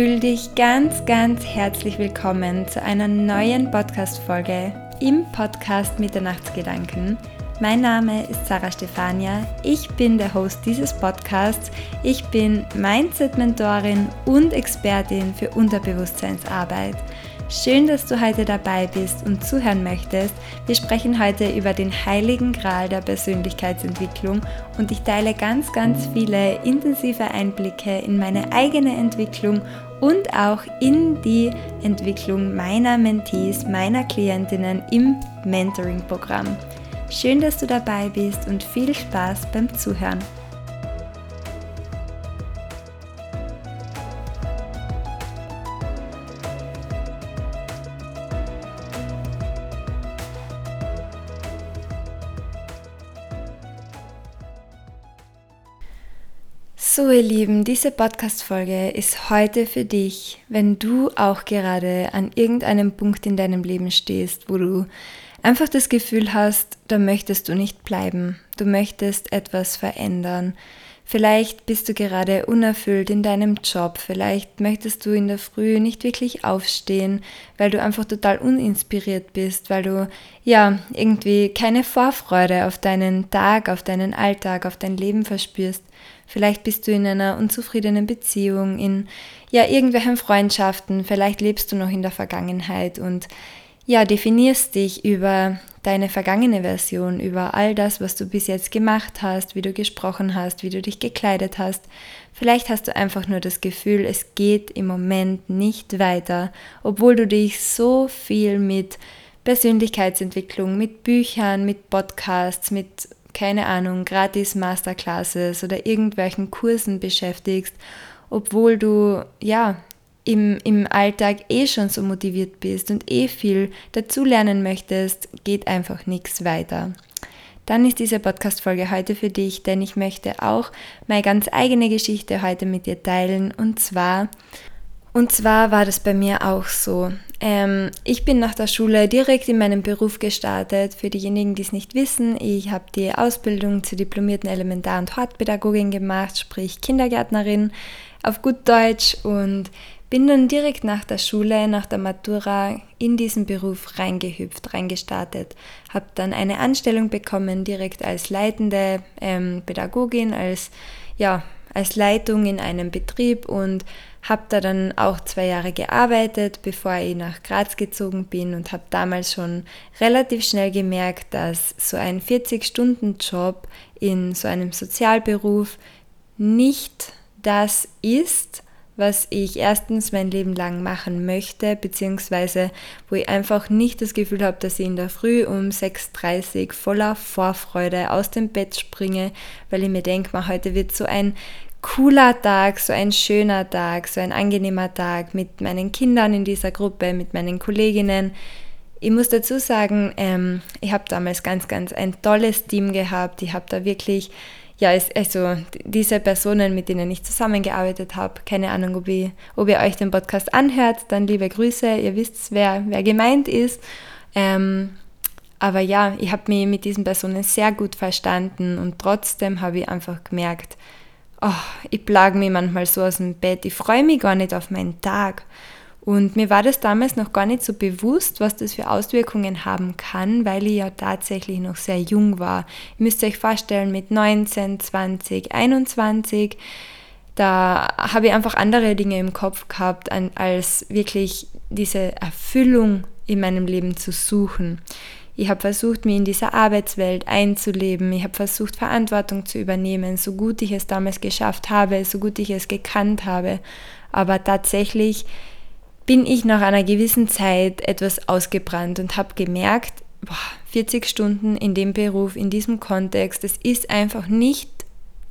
Fühl dich ganz, ganz herzlich willkommen zu einer neuen Podcast-Folge im Podcast Mitternachtsgedanken. Mein Name ist Sarah Stefania. Ich bin der Host dieses Podcasts. Ich bin Mindset-Mentorin und Expertin für Unterbewusstseinsarbeit. Schön, dass du heute dabei bist und zuhören möchtest. Wir sprechen heute über den heiligen Gral der Persönlichkeitsentwicklung und ich teile ganz, ganz viele intensive Einblicke in meine eigene Entwicklung und auch in die Entwicklung meiner Mentees, meiner Klientinnen im Mentoring-Programm. Schön, dass du dabei bist und viel Spaß beim Zuhören. So, ihr Lieben, diese Podcast-Folge ist heute für dich, wenn du auch gerade an irgendeinem Punkt in deinem Leben stehst, wo du einfach das Gefühl hast, da möchtest du nicht bleiben, du möchtest etwas verändern. Vielleicht bist du gerade unerfüllt in deinem Job, vielleicht möchtest du in der Früh nicht wirklich aufstehen, weil du einfach total uninspiriert bist, weil du ja irgendwie keine Vorfreude auf deinen Tag, auf deinen Alltag, auf dein Leben verspürst. Vielleicht bist du in einer unzufriedenen Beziehung, in ja irgendwelchen Freundschaften, vielleicht lebst du noch in der Vergangenheit und ja, definierst dich über deine vergangene Version, über all das, was du bis jetzt gemacht hast, wie du gesprochen hast, wie du dich gekleidet hast. Vielleicht hast du einfach nur das Gefühl, es geht im Moment nicht weiter, obwohl du dich so viel mit Persönlichkeitsentwicklung, mit Büchern, mit Podcasts, mit keine Ahnung, gratis Masterclasses oder irgendwelchen Kursen beschäftigst, obwohl du ja im, im Alltag eh schon so motiviert bist und eh viel dazulernen möchtest, geht einfach nichts weiter. Dann ist diese Podcast-Folge heute für dich, denn ich möchte auch meine ganz eigene Geschichte heute mit dir teilen und zwar und zwar war das bei mir auch so. Ähm, ich bin nach der Schule direkt in meinen Beruf gestartet. Für diejenigen, die es nicht wissen, ich habe die Ausbildung zur diplomierten Elementar- und Hortpädagogin gemacht, sprich Kindergärtnerin auf gut Deutsch und bin dann direkt nach der Schule, nach der Matura in diesen Beruf reingehüpft, reingestartet. Habe dann eine Anstellung bekommen, direkt als leitende ähm, Pädagogin, als, ja, als Leitung in einem Betrieb und habe da dann auch zwei Jahre gearbeitet, bevor ich nach Graz gezogen bin und habe damals schon relativ schnell gemerkt, dass so ein 40-Stunden-Job in so einem Sozialberuf nicht das ist, was ich erstens mein Leben lang machen möchte, beziehungsweise wo ich einfach nicht das Gefühl habe, dass ich in der Früh um 6.30 Uhr voller Vorfreude aus dem Bett springe, weil ich mir denke, heute wird so ein cooler Tag, so ein schöner Tag, so ein angenehmer Tag mit meinen Kindern in dieser Gruppe, mit meinen Kolleginnen. Ich muss dazu sagen, ähm, ich habe damals ganz, ganz ein tolles Team gehabt. Ich habe da wirklich, ja, also diese Personen, mit denen ich zusammengearbeitet habe, keine Ahnung, ob, ich, ob ihr euch den Podcast anhört, dann liebe Grüße, ihr wisst, wer, wer gemeint ist. Ähm, aber ja, ich habe mich mit diesen Personen sehr gut verstanden und trotzdem habe ich einfach gemerkt, oh, ich plage mich manchmal so aus dem Bett, ich freue mich gar nicht auf meinen Tag. Und mir war das damals noch gar nicht so bewusst, was das für Auswirkungen haben kann, weil ich ja tatsächlich noch sehr jung war. Ihr müsst euch vorstellen, mit 19, 20, 21, da habe ich einfach andere Dinge im Kopf gehabt, als wirklich diese Erfüllung in meinem Leben zu suchen. Ich habe versucht, mich in dieser Arbeitswelt einzuleben. Ich habe versucht, Verantwortung zu übernehmen, so gut ich es damals geschafft habe, so gut ich es gekannt habe. Aber tatsächlich bin ich nach einer gewissen Zeit etwas ausgebrannt und habe gemerkt, boah, 40 Stunden in dem Beruf, in diesem Kontext, das ist einfach nicht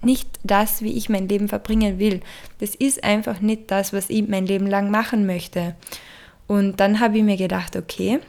nicht das, wie ich mein Leben verbringen will. Das ist einfach nicht das, was ich mein Leben lang machen möchte. Und dann habe ich mir gedacht, okay,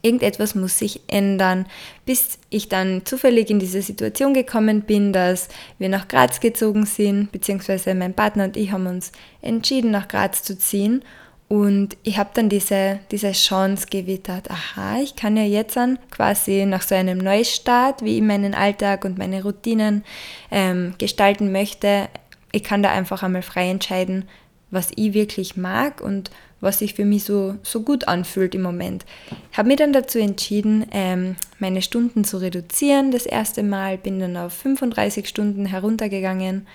Irgendetwas muss sich ändern, bis ich dann zufällig in diese Situation gekommen bin, dass wir nach Graz gezogen sind, beziehungsweise mein Partner und ich haben uns entschieden, nach Graz zu ziehen. Und ich habe dann diese, diese Chance gewittert, aha, ich kann ja jetzt dann quasi nach so einem Neustart, wie ich meinen Alltag und meine Routinen ähm, gestalten möchte, ich kann da einfach einmal frei entscheiden, was ich wirklich mag und was sich für mich so, so gut anfühlt im Moment. Ich habe mich dann dazu entschieden, ähm, meine Stunden zu reduzieren. Das erste Mal bin dann auf 35 Stunden heruntergegangen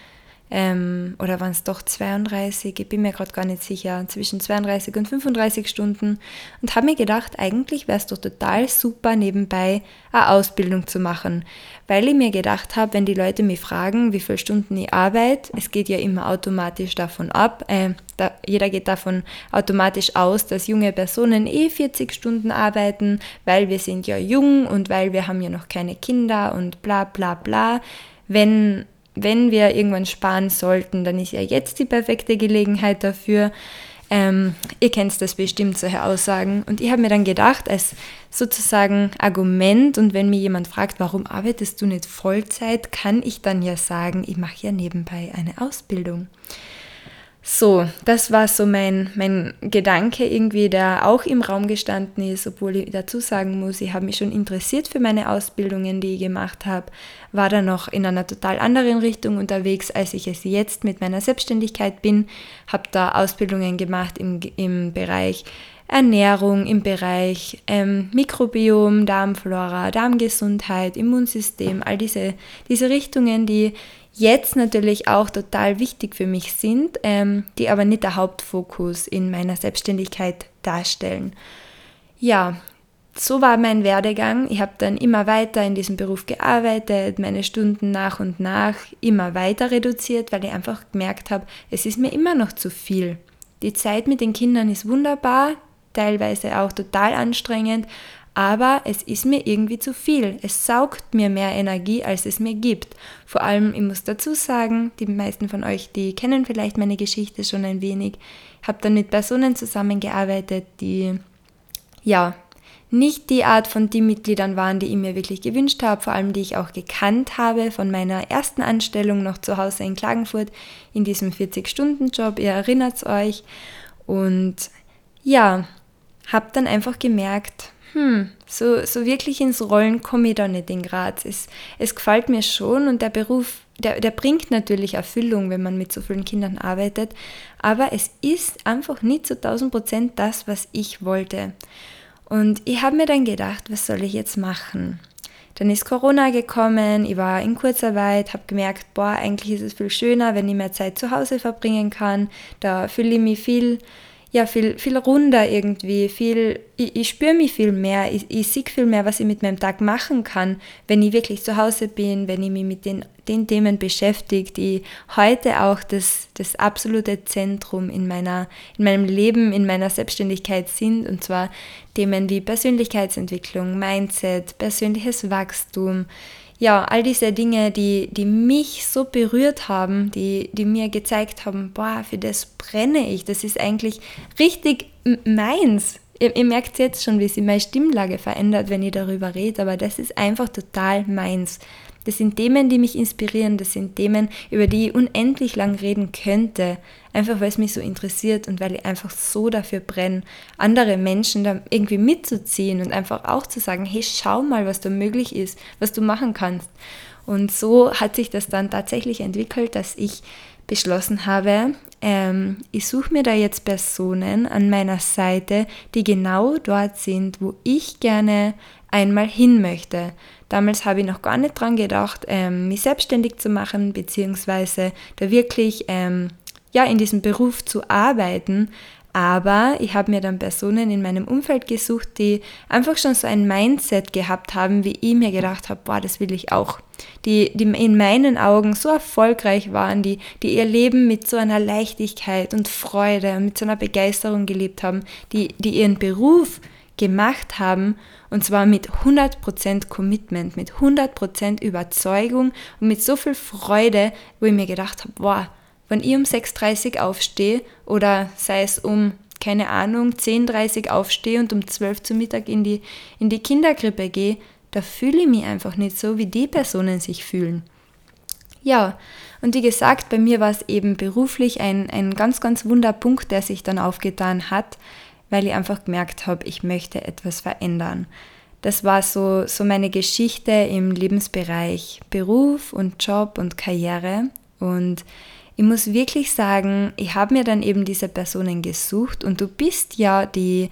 ähm, oder waren es doch 32, ich bin mir gerade gar nicht sicher, zwischen 32 und 35 Stunden. Und habe mir gedacht, eigentlich wäre es doch total super, nebenbei eine Ausbildung zu machen, weil ich mir gedacht habe, wenn die Leute mich fragen, wie viele Stunden ich arbeite, es geht ja immer automatisch davon ab, äh, da, jeder geht davon automatisch aus, dass junge Personen eh 40 Stunden arbeiten, weil wir sind ja jung und weil wir haben ja noch keine Kinder und bla bla bla. Wenn wenn wir irgendwann sparen sollten, dann ist ja jetzt die perfekte Gelegenheit dafür. Ähm, ihr kennt das bestimmt, solche Aussagen. Und ich habe mir dann gedacht, als sozusagen Argument, und wenn mir jemand fragt, warum arbeitest du nicht Vollzeit, kann ich dann ja sagen, ich mache ja nebenbei eine Ausbildung. So, das war so mein, mein Gedanke irgendwie, der auch im Raum gestanden ist, obwohl ich dazu sagen muss, ich habe mich schon interessiert für meine Ausbildungen, die ich gemacht habe, war da noch in einer total anderen Richtung unterwegs, als ich es jetzt mit meiner Selbstständigkeit bin, habe da Ausbildungen gemacht im, im Bereich Ernährung, im Bereich ähm, Mikrobiom, Darmflora, Darmgesundheit, Immunsystem, all diese, diese Richtungen, die jetzt natürlich auch total wichtig für mich sind, ähm, die aber nicht der Hauptfokus in meiner Selbstständigkeit darstellen. Ja, so war mein Werdegang. Ich habe dann immer weiter in diesem Beruf gearbeitet, meine Stunden nach und nach immer weiter reduziert, weil ich einfach gemerkt habe, es ist mir immer noch zu viel. Die Zeit mit den Kindern ist wunderbar, teilweise auch total anstrengend, aber es ist mir irgendwie zu viel. Es saugt mir mehr Energie, als es mir gibt. Vor allem, ich muss dazu sagen, die meisten von euch, die kennen vielleicht meine Geschichte schon ein wenig. Habe dann mit Personen zusammengearbeitet, die ja nicht die Art von Teammitgliedern waren, die ich mir wirklich gewünscht habe, vor allem die ich auch gekannt habe von meiner ersten Anstellung noch zu Hause in Klagenfurt in diesem 40-Stunden-Job. Ihr erinnert euch. Und ja, habe dann einfach gemerkt, hm, so, so wirklich ins Rollen komme ich da nicht in Graz. Es, es gefällt mir schon und der Beruf, der, der bringt natürlich Erfüllung, wenn man mit so vielen Kindern arbeitet, aber es ist einfach nicht zu 1000 Prozent das, was ich wollte. Und ich habe mir dann gedacht, was soll ich jetzt machen? Dann ist Corona gekommen, ich war in Kurzarbeit, habe gemerkt, boah, eigentlich ist es viel schöner, wenn ich mehr Zeit zu Hause verbringen kann. Da fühle ich mich viel ja, viel, viel runder irgendwie, viel, ich, ich spüre mich viel mehr, ich, ich sehe viel mehr, was ich mit meinem Tag machen kann, wenn ich wirklich zu Hause bin, wenn ich mich mit den, den Themen beschäftige, die heute auch das, das absolute Zentrum in, meiner, in meinem Leben, in meiner Selbstständigkeit sind, und zwar Themen wie Persönlichkeitsentwicklung, Mindset, persönliches Wachstum, ja, all diese Dinge, die, die mich so berührt haben, die, die mir gezeigt haben, boah, für das brenne ich, das ist eigentlich richtig meins. Ihr, ihr merkt jetzt schon, wie sich meine Stimmlage verändert, wenn ich darüber rede, aber das ist einfach total meins. Das sind Themen, die mich inspirieren, das sind Themen, über die ich unendlich lang reden könnte, einfach weil es mich so interessiert und weil ich einfach so dafür brenne, andere Menschen da irgendwie mitzuziehen und einfach auch zu sagen, hey, schau mal, was da möglich ist, was du machen kannst. Und so hat sich das dann tatsächlich entwickelt, dass ich beschlossen habe, ähm, ich suche mir da jetzt Personen an meiner Seite, die genau dort sind, wo ich gerne einmal hin möchte. Damals habe ich noch gar nicht dran gedacht, ähm, mich selbstständig zu machen, beziehungsweise da wirklich ähm, ja, in diesem Beruf zu arbeiten. Aber ich habe mir dann Personen in meinem Umfeld gesucht, die einfach schon so ein Mindset gehabt haben, wie ich mir gedacht habe, boah, das will ich auch. Die, die in meinen Augen so erfolgreich waren, die, die ihr Leben mit so einer Leichtigkeit und Freude und mit so einer Begeisterung gelebt haben, die, die ihren Beruf gemacht haben und zwar mit 100% Commitment, mit 100% Überzeugung und mit so viel Freude, wo ich mir gedacht habe, boah, wenn ich um 6.30 Uhr aufstehe oder sei es um, keine Ahnung, 10.30 Uhr aufstehe und um 12 Uhr zu Mittag in die, in die Kinderkrippe gehe, da fühle ich mich einfach nicht so, wie die Personen sich fühlen. Ja, und wie gesagt, bei mir war es eben beruflich ein, ein ganz, ganz Wunderpunkt, der sich dann aufgetan hat, weil ich einfach gemerkt habe, ich möchte etwas verändern. Das war so, so meine Geschichte im Lebensbereich Beruf und Job und Karriere. Und ich muss wirklich sagen, ich habe mir dann eben diese Personen gesucht und du bist ja die,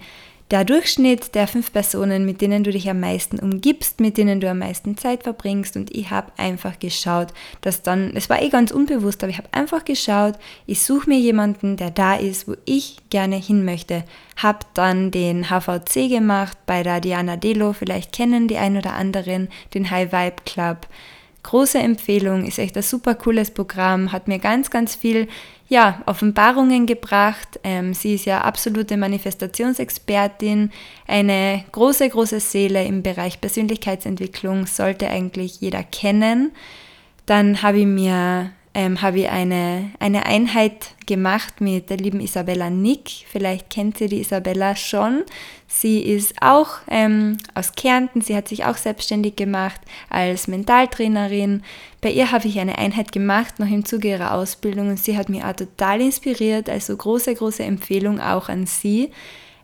der Durchschnitt der fünf Personen, mit denen du dich am meisten umgibst, mit denen du am meisten Zeit verbringst. Und ich habe einfach geschaut, dass dann, es war eh ganz unbewusst, aber ich habe einfach geschaut, ich suche mir jemanden, der da ist, wo ich gerne hin möchte. Habe dann den HVC gemacht bei der Diana Delo, vielleicht kennen die ein oder anderen, den High Vibe Club große Empfehlung, ist echt ein super cooles Programm, hat mir ganz, ganz viel ja, Offenbarungen gebracht. Ähm, sie ist ja absolute Manifestationsexpertin, eine große, große Seele im Bereich Persönlichkeitsentwicklung, sollte eigentlich jeder kennen. Dann habe ich mir ähm, habe ich eine, eine Einheit gemacht mit der lieben Isabella Nick. Vielleicht kennt ihr die Isabella schon. Sie ist auch ähm, aus Kärnten. Sie hat sich auch selbstständig gemacht als Mentaltrainerin. Bei ihr habe ich eine Einheit gemacht, noch im Zuge ihrer Ausbildung. Und sie hat mich auch total inspiriert. Also große, große Empfehlung auch an sie.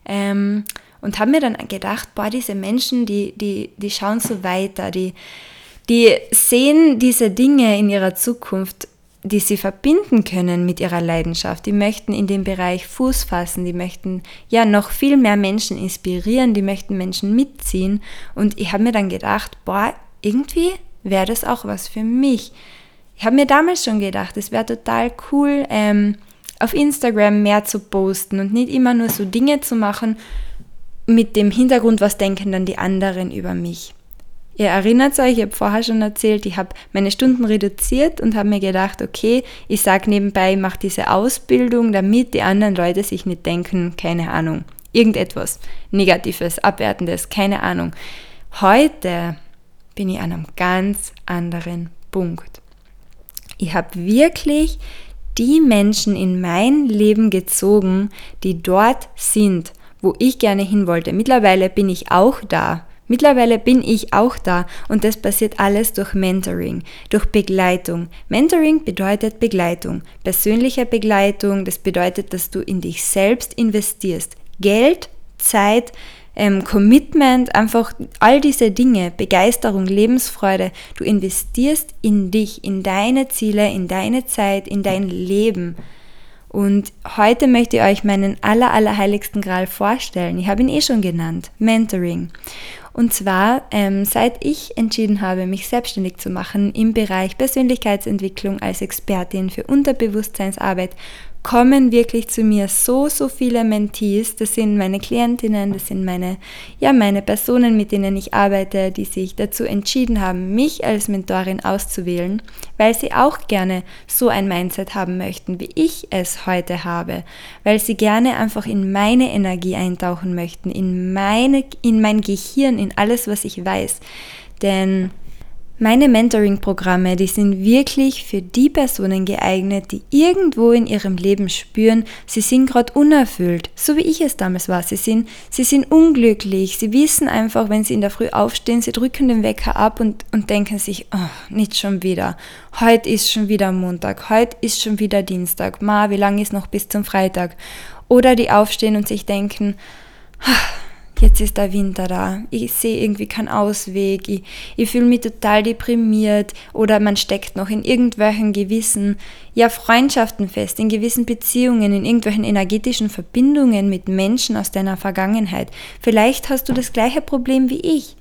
Ähm, und habe mir dann gedacht, boah, diese Menschen, die, die, die schauen so weiter, die, die sehen diese Dinge in ihrer Zukunft die sie verbinden können mit ihrer Leidenschaft. Die möchten in dem Bereich Fuß fassen, die möchten ja noch viel mehr Menschen inspirieren, die möchten Menschen mitziehen. Und ich habe mir dann gedacht, boah, irgendwie wäre das auch was für mich. Ich habe mir damals schon gedacht, es wäre total cool, ähm, auf Instagram mehr zu posten und nicht immer nur so Dinge zu machen mit dem Hintergrund, was denken dann die anderen über mich. Ihr erinnert euch, ich habe vorher schon erzählt, ich habe meine Stunden reduziert und habe mir gedacht, okay, ich sage nebenbei, ich mache diese Ausbildung, damit die anderen Leute sich nicht denken, keine Ahnung, irgendetwas Negatives, Abwertendes, keine Ahnung. Heute bin ich an einem ganz anderen Punkt. Ich habe wirklich die Menschen in mein Leben gezogen, die dort sind, wo ich gerne hin wollte. Mittlerweile bin ich auch da, Mittlerweile bin ich auch da und das passiert alles durch Mentoring, durch Begleitung. Mentoring bedeutet Begleitung, persönliche Begleitung, das bedeutet, dass du in dich selbst investierst. Geld, Zeit, ähm, Commitment, einfach all diese Dinge, Begeisterung, Lebensfreude. Du investierst in dich, in deine Ziele, in deine Zeit, in dein Leben. Und heute möchte ich euch meinen aller, allerheiligsten Gral vorstellen. Ich habe ihn eh schon genannt, Mentoring. Und zwar, ähm, seit ich entschieden habe, mich selbstständig zu machen im Bereich Persönlichkeitsentwicklung als Expertin für Unterbewusstseinsarbeit, kommen wirklich zu mir so, so viele Mentees. Das sind meine Klientinnen, das sind meine, ja, meine Personen, mit denen ich arbeite, die sich dazu entschieden haben, mich als Mentorin auszuwählen, weil sie auch gerne so ein Mindset haben möchten, wie ich es heute habe, weil sie gerne einfach in meine Energie eintauchen möchten, in meine, in mein Gehirn, in alles, was ich weiß. Denn meine Mentoring-Programme, die sind wirklich für die Personen geeignet, die irgendwo in ihrem Leben spüren, sie sind gerade unerfüllt, so wie ich es damals war. Sie sind, sie sind unglücklich, sie wissen einfach, wenn sie in der Früh aufstehen, sie drücken den Wecker ab und, und denken sich, oh, nicht schon wieder. Heute ist schon wieder Montag, heute ist schon wieder Dienstag, ma, wie lange ist noch bis zum Freitag? Oder die aufstehen und sich denken, ah, jetzt ist der Winter da, ich sehe irgendwie keinen Ausweg, ich, ich fühle mich total deprimiert oder man steckt noch in irgendwelchen gewissen ja, Freundschaften fest, in gewissen Beziehungen, in irgendwelchen energetischen Verbindungen mit Menschen aus deiner Vergangenheit. Vielleicht hast du das gleiche Problem wie ich.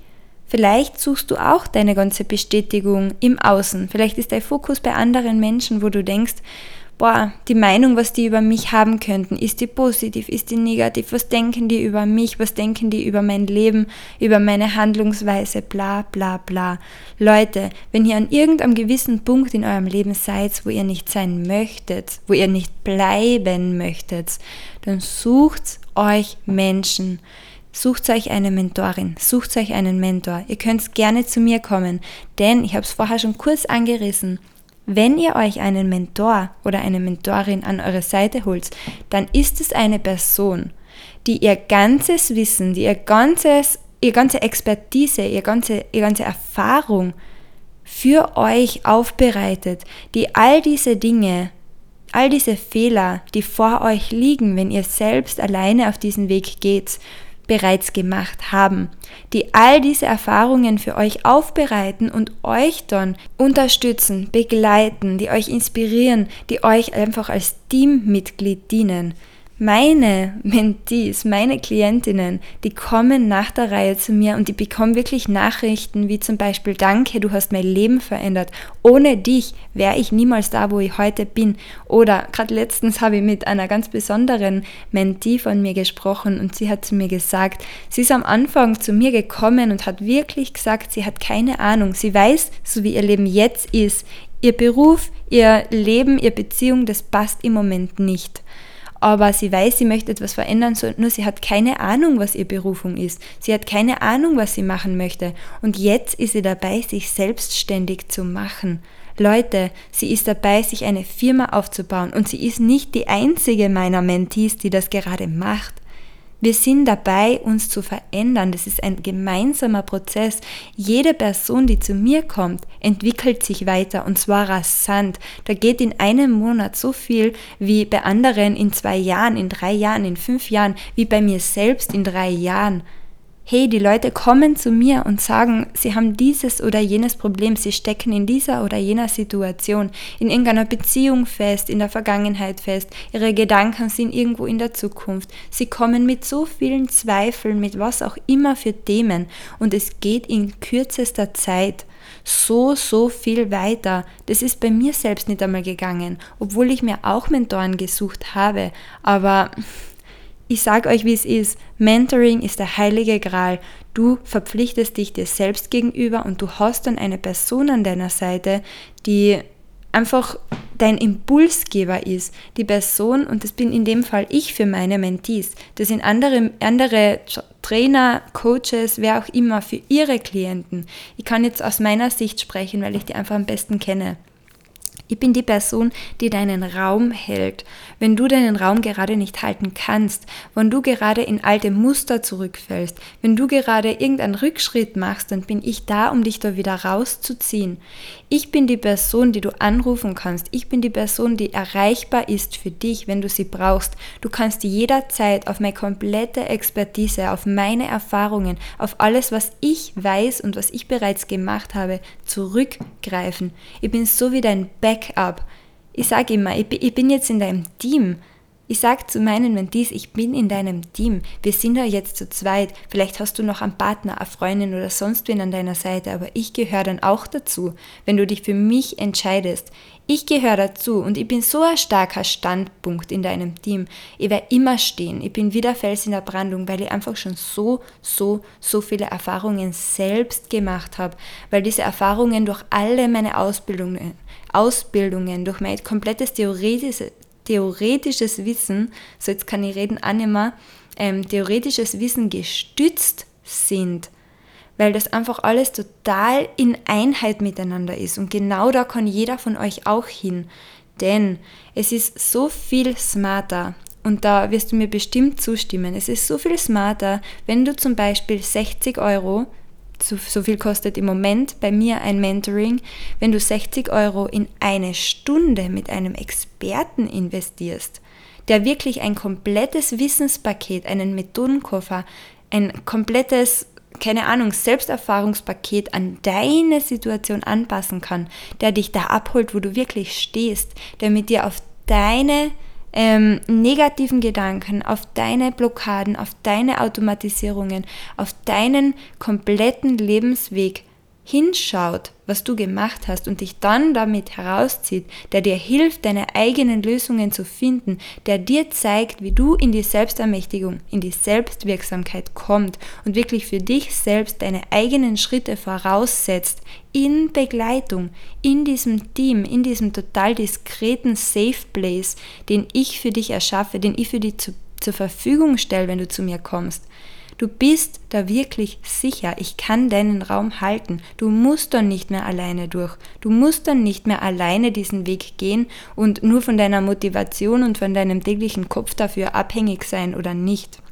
Vielleicht suchst du auch deine ganze Bestätigung im Außen. Vielleicht ist dein Fokus bei anderen Menschen, wo du denkst, boah, die Meinung, was die über mich haben könnten, ist die positiv, ist die negativ, was denken die über mich, was denken die über mein Leben, über meine Handlungsweise, bla bla bla. Leute, wenn ihr an irgendeinem gewissen Punkt in eurem Leben seid, wo ihr nicht sein möchtet, wo ihr nicht bleiben möchtet, dann sucht euch Menschen. Sucht euch eine Mentorin, sucht euch einen Mentor. Ihr könnt gerne zu mir kommen, denn ich habe es vorher schon kurz angerissen. Wenn ihr euch einen Mentor oder eine Mentorin an eure Seite holt, dann ist es eine Person, die ihr ganzes Wissen, die ihr ganzes, ihr ganze Expertise, ihr ganze, ihr ganze Erfahrung für euch aufbereitet, die all diese Dinge, all diese Fehler, die vor euch liegen, wenn ihr selbst alleine auf diesen Weg geht, bereits gemacht haben, die all diese Erfahrungen für euch aufbereiten und euch dann unterstützen, begleiten, die euch inspirieren, die euch einfach als Teammitglied dienen. Meine Mentees, meine Klientinnen, die kommen nach der Reihe zu mir und die bekommen wirklich Nachrichten wie zum Beispiel Danke, du hast mein Leben verändert. Ohne dich wäre ich niemals da, wo ich heute bin. Oder gerade letztens habe ich mit einer ganz besonderen Mentee von mir gesprochen und sie hat zu mir gesagt, sie ist am Anfang zu mir gekommen und hat wirklich gesagt, sie hat keine Ahnung. Sie weiß, so wie ihr Leben jetzt ist, ihr Beruf, ihr Leben, ihre Beziehung, das passt im Moment nicht aber sie weiß, sie möchte etwas verändern, nur sie hat keine Ahnung, was ihre Berufung ist. Sie hat keine Ahnung, was sie machen möchte. Und jetzt ist sie dabei, sich selbstständig zu machen. Leute, sie ist dabei, sich eine Firma aufzubauen und sie ist nicht die einzige meiner Mentees, die das gerade macht. Wir sind dabei, uns zu verändern. Das ist ein gemeinsamer Prozess. Jede Person, die zu mir kommt, entwickelt sich weiter und zwar rasant. Da geht in einem Monat so viel wie bei anderen in zwei Jahren, in drei Jahren, in fünf Jahren, wie bei mir selbst in drei Jahren hey, die Leute kommen zu mir und sagen, sie haben dieses oder jenes Problem, sie stecken in dieser oder jener Situation, in irgendeiner Beziehung fest, in der Vergangenheit fest, ihre Gedanken sind irgendwo in der Zukunft. Sie kommen mit so vielen Zweifeln, mit was auch immer für Themen und es geht in kürzester Zeit so, so viel weiter. Das ist bei mir selbst nicht einmal gegangen, obwohl ich mir auch Mentoren gesucht habe, aber ich sage euch, wie es ist. Mentoring ist der heilige Gral. Du verpflichtest dich dir selbst gegenüber und du hast dann eine Person an deiner Seite, die einfach dein Impulsgeber ist. Die Person, und das bin in dem Fall ich für meine Mentees, das sind andere, andere Trainer, Coaches, wer auch immer, für ihre Klienten. Ich kann jetzt aus meiner Sicht sprechen, weil ich die einfach am besten kenne. Ich bin die Person, die deinen Raum hält. Wenn du deinen Raum gerade nicht halten kannst, wenn du gerade in alte Muster zurückfällst, wenn du gerade irgendeinen Rückschritt machst, dann bin ich da, um dich da wieder rauszuziehen. Ich bin die Person, die du anrufen kannst. Ich bin die Person, die erreichbar ist für dich, wenn du sie brauchst. Du kannst jederzeit auf meine komplette Expertise, auf meine Erfahrungen, auf alles, was ich weiß und was ich bereits gemacht habe, zurückgreifen. Ich bin so wie dein Backup. Ich sage immer, ich bin jetzt in deinem Team. Ich sage zu meinen Mentees, ich bin in deinem Team. Wir sind da jetzt zu zweit. Vielleicht hast du noch einen Partner, eine Freundin oder sonst wen an deiner Seite, aber ich gehöre dann auch dazu, wenn du dich für mich entscheidest. Ich gehöre dazu und ich bin so ein starker Standpunkt in deinem Team. Ich werde immer stehen. Ich bin wieder Fels in der Brandung, weil ich einfach schon so, so, so viele Erfahrungen selbst gemacht habe. Weil diese Erfahrungen durch alle meine Ausbildungen, Ausbildungen, durch mein komplettes theoretisches, theoretisches Wissen, so jetzt kann ich reden auch mehr, ähm, theoretisches Wissen gestützt sind, weil das einfach alles total in Einheit miteinander ist. Und genau da kann jeder von euch auch hin. Denn es ist so viel smarter, und da wirst du mir bestimmt zustimmen, es ist so viel smarter, wenn du zum Beispiel 60 Euro so, so viel kostet im Moment bei mir ein Mentoring, wenn du 60 Euro in eine Stunde mit einem Experten investierst, der wirklich ein komplettes Wissenspaket, einen Methodenkoffer, ein komplettes keine Ahnung, Selbsterfahrungspaket an deine Situation anpassen kann, der dich da abholt, wo du wirklich stehst, der mit dir auf deine ähm, negativen Gedanken, auf deine Blockaden, auf deine Automatisierungen, auf deinen kompletten Lebensweg hinschaut, was du gemacht hast und dich dann damit herauszieht, der dir hilft, deine eigenen Lösungen zu finden, der dir zeigt, wie du in die Selbstermächtigung, in die Selbstwirksamkeit kommt und wirklich für dich selbst deine eigenen Schritte voraussetzt, in Begleitung, in diesem Team, in diesem total diskreten Safe Place, den ich für dich erschaffe, den ich für dich zu, zur Verfügung stelle, wenn du zu mir kommst. Du bist da wirklich sicher, ich kann deinen Raum halten. Du musst dann nicht mehr alleine durch. Du musst dann nicht mehr alleine diesen Weg gehen und nur von deiner Motivation und von deinem täglichen Kopf dafür abhängig sein oder nicht.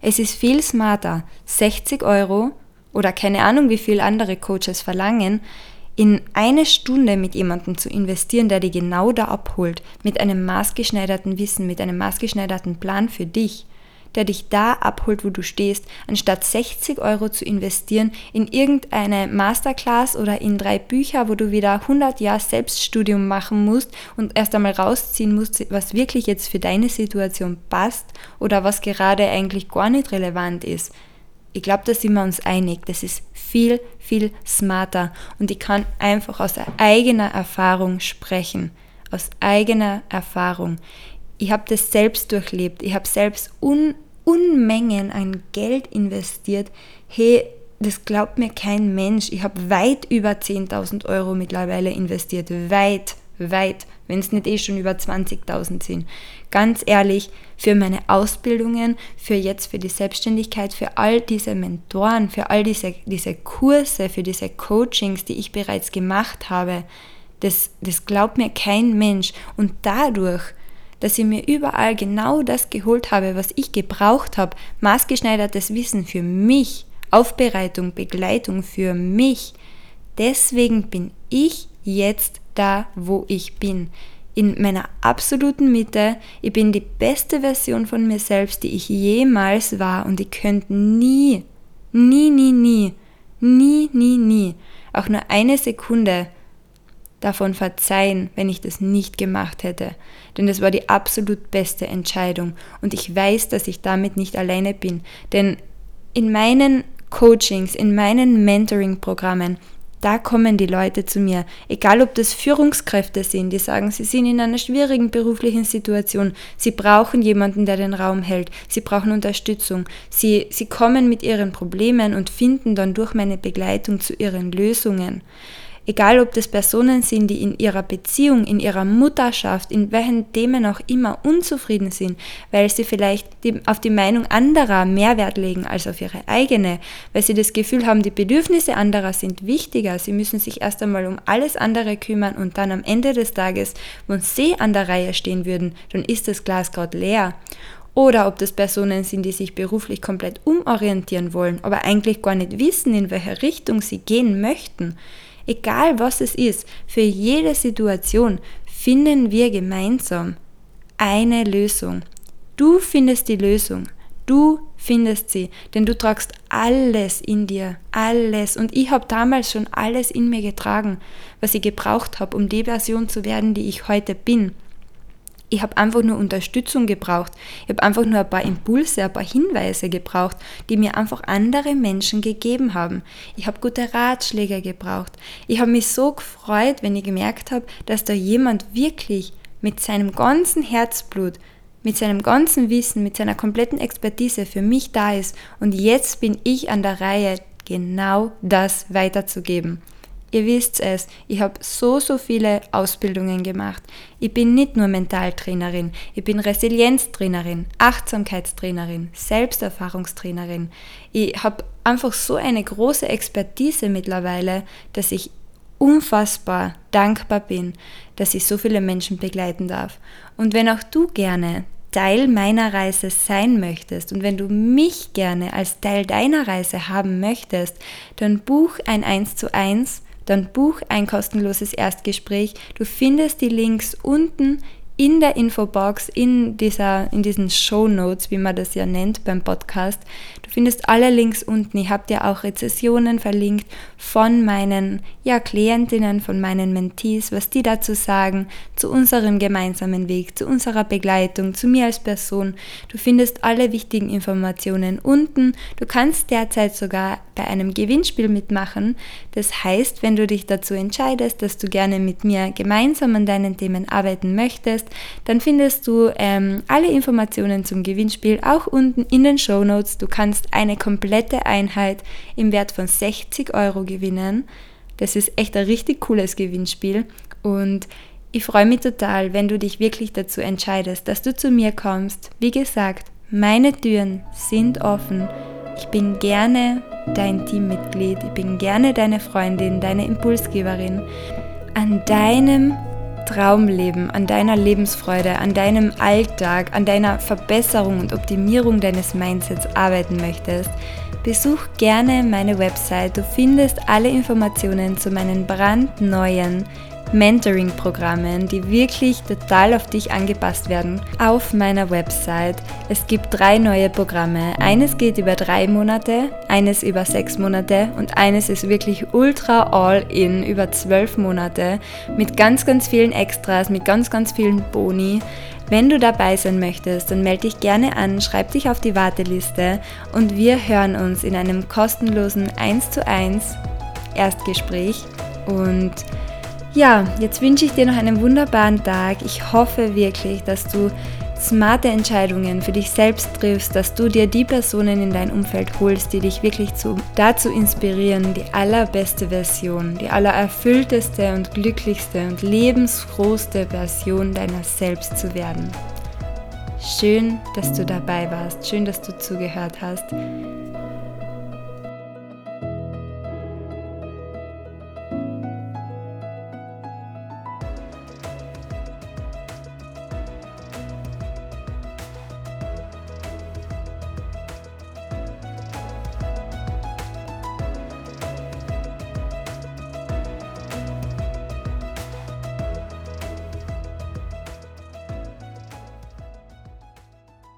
Es ist viel smarter, 60 Euro oder keine Ahnung, wie viel andere Coaches verlangen, in eine Stunde mit jemandem zu investieren, der dich genau da abholt, mit einem maßgeschneiderten Wissen, mit einem maßgeschneiderten Plan für dich der dich da abholt, wo du stehst, anstatt 60 Euro zu investieren in irgendeine Masterclass oder in drei Bücher, wo du wieder 100 Jahre Selbststudium machen musst und erst einmal rausziehen musst, was wirklich jetzt für deine Situation passt oder was gerade eigentlich gar nicht relevant ist. Ich glaube, da sind wir uns einig. Das ist viel, viel smarter und ich kann einfach aus eigener Erfahrung sprechen. Aus eigener Erfahrung. Ich habe das selbst durchlebt. Ich habe selbst Un Unmengen an Geld investiert. Hey, das glaubt mir kein Mensch. Ich habe weit über 10.000 Euro mittlerweile investiert. Weit, weit, wenn es nicht eh schon über 20.000 sind. Ganz ehrlich, für meine Ausbildungen, für jetzt für die Selbstständigkeit, für all diese Mentoren, für all diese, diese Kurse, für diese Coachings, die ich bereits gemacht habe, das, das glaubt mir kein Mensch. Und dadurch, dass ich mir überall genau das geholt habe, was ich gebraucht habe, maßgeschneidertes Wissen für mich, Aufbereitung, Begleitung für mich, deswegen bin ich jetzt da, wo ich bin. In meiner absoluten Mitte. Ich bin die beste Version von mir selbst, die ich jemals war. Und ich könnte nie, nie, nie, nie, nie, nie, nie, auch nur eine Sekunde davon verzeihen, wenn ich das nicht gemacht hätte. Denn das war die absolut beste Entscheidung und ich weiß, dass ich damit nicht alleine bin. Denn in meinen Coachings, in meinen Mentoring-Programmen da kommen die Leute zu mir, egal ob das Führungskräfte sind, die sagen, sie sind in einer schwierigen beruflichen Situation, sie brauchen jemanden, der den Raum hält, sie brauchen Unterstützung, sie, sie kommen mit ihren Problemen und finden dann durch meine Begleitung zu ihren Lösungen. Egal ob das Personen sind, die in ihrer Beziehung, in ihrer Mutterschaft, in welchen Themen auch immer unzufrieden sind, weil sie vielleicht die, auf die Meinung anderer mehr Wert legen als auf ihre eigene, weil sie das Gefühl haben, die Bedürfnisse anderer sind wichtiger, sie müssen sich erst einmal um alles andere kümmern und dann am Ende des Tages, wenn sie an der Reihe stehen würden, dann ist das Glas gerade leer oder ob das Personen sind, die sich beruflich komplett umorientieren wollen, aber eigentlich gar nicht wissen, in welche Richtung sie gehen möchten. Egal was es ist, für jede Situation finden wir gemeinsam eine Lösung. Du findest die Lösung. Du findest sie, denn du tragst alles in dir, alles. Und ich habe damals schon alles in mir getragen, was ich gebraucht habe, um die Version zu werden, die ich heute bin. Ich habe einfach nur Unterstützung gebraucht. Ich habe einfach nur ein paar Impulse, ein paar Hinweise gebraucht, die mir einfach andere Menschen gegeben haben. Ich habe gute Ratschläge gebraucht. Ich habe mich so gefreut, wenn ich gemerkt habe, dass da jemand wirklich mit seinem ganzen Herzblut, mit seinem ganzen Wissen, mit seiner kompletten Expertise für mich da ist. Und jetzt bin ich an der Reihe, genau das weiterzugeben. Ihr wisst es, ich habe so, so viele Ausbildungen gemacht. Ich bin nicht nur Mentaltrainerin, ich bin Resilienztrainerin, Achtsamkeitstrainerin, Selbsterfahrungstrainerin. Ich habe einfach so eine große Expertise mittlerweile, dass ich unfassbar dankbar bin, dass ich so viele Menschen begleiten darf. Und wenn auch du gerne Teil meiner Reise sein möchtest und wenn du mich gerne als Teil deiner Reise haben möchtest, dann buch ein 1 zu 1 dann buch ein kostenloses Erstgespräch. Du findest die Links unten in der Infobox, in, dieser, in diesen Show Notes, wie man das ja nennt beim Podcast. Du findest alle Links unten. Ich habe dir auch Rezessionen verlinkt von meinen ja, Klientinnen, von meinen Mentees, was die dazu sagen, zu unserem gemeinsamen Weg, zu unserer Begleitung, zu mir als Person. Du findest alle wichtigen Informationen unten. Du kannst derzeit sogar bei einem Gewinnspiel mitmachen. Das heißt, wenn du dich dazu entscheidest, dass du gerne mit mir gemeinsam an deinen Themen arbeiten möchtest, dann findest du ähm, alle Informationen zum Gewinnspiel auch unten in den Show Notes. Du kannst eine komplette Einheit im Wert von 60 Euro gewinnen. Das ist echt ein richtig cooles Gewinnspiel und ich freue mich total, wenn du dich wirklich dazu entscheidest, dass du zu mir kommst. Wie gesagt, meine Türen sind offen. Ich bin gerne dein Teammitglied, ich bin gerne deine Freundin, deine Impulsgeberin. An deinem Traumleben, an deiner Lebensfreude, an deinem Alltag, an deiner Verbesserung und Optimierung deines Mindsets arbeiten möchtest, besuch gerne meine Website. Du findest alle Informationen zu meinen brandneuen Mentoring-Programmen, die wirklich total auf dich angepasst werden, auf meiner Website. Es gibt drei neue Programme. Eines geht über drei Monate, eines über sechs Monate und eines ist wirklich ultra all-in über zwölf Monate mit ganz, ganz vielen Extras, mit ganz, ganz vielen Boni. Wenn du dabei sein möchtest, dann melde dich gerne an, schreib dich auf die Warteliste und wir hören uns in einem kostenlosen 1 zu 1 Erstgespräch und ja, jetzt wünsche ich dir noch einen wunderbaren Tag. Ich hoffe wirklich, dass du smarte Entscheidungen für dich selbst triffst, dass du dir die Personen in dein Umfeld holst, die dich wirklich zu, dazu inspirieren, die allerbeste Version, die allererfüllteste und glücklichste und lebensfrohste Version deiner selbst zu werden. Schön, dass du dabei warst, schön, dass du zugehört hast.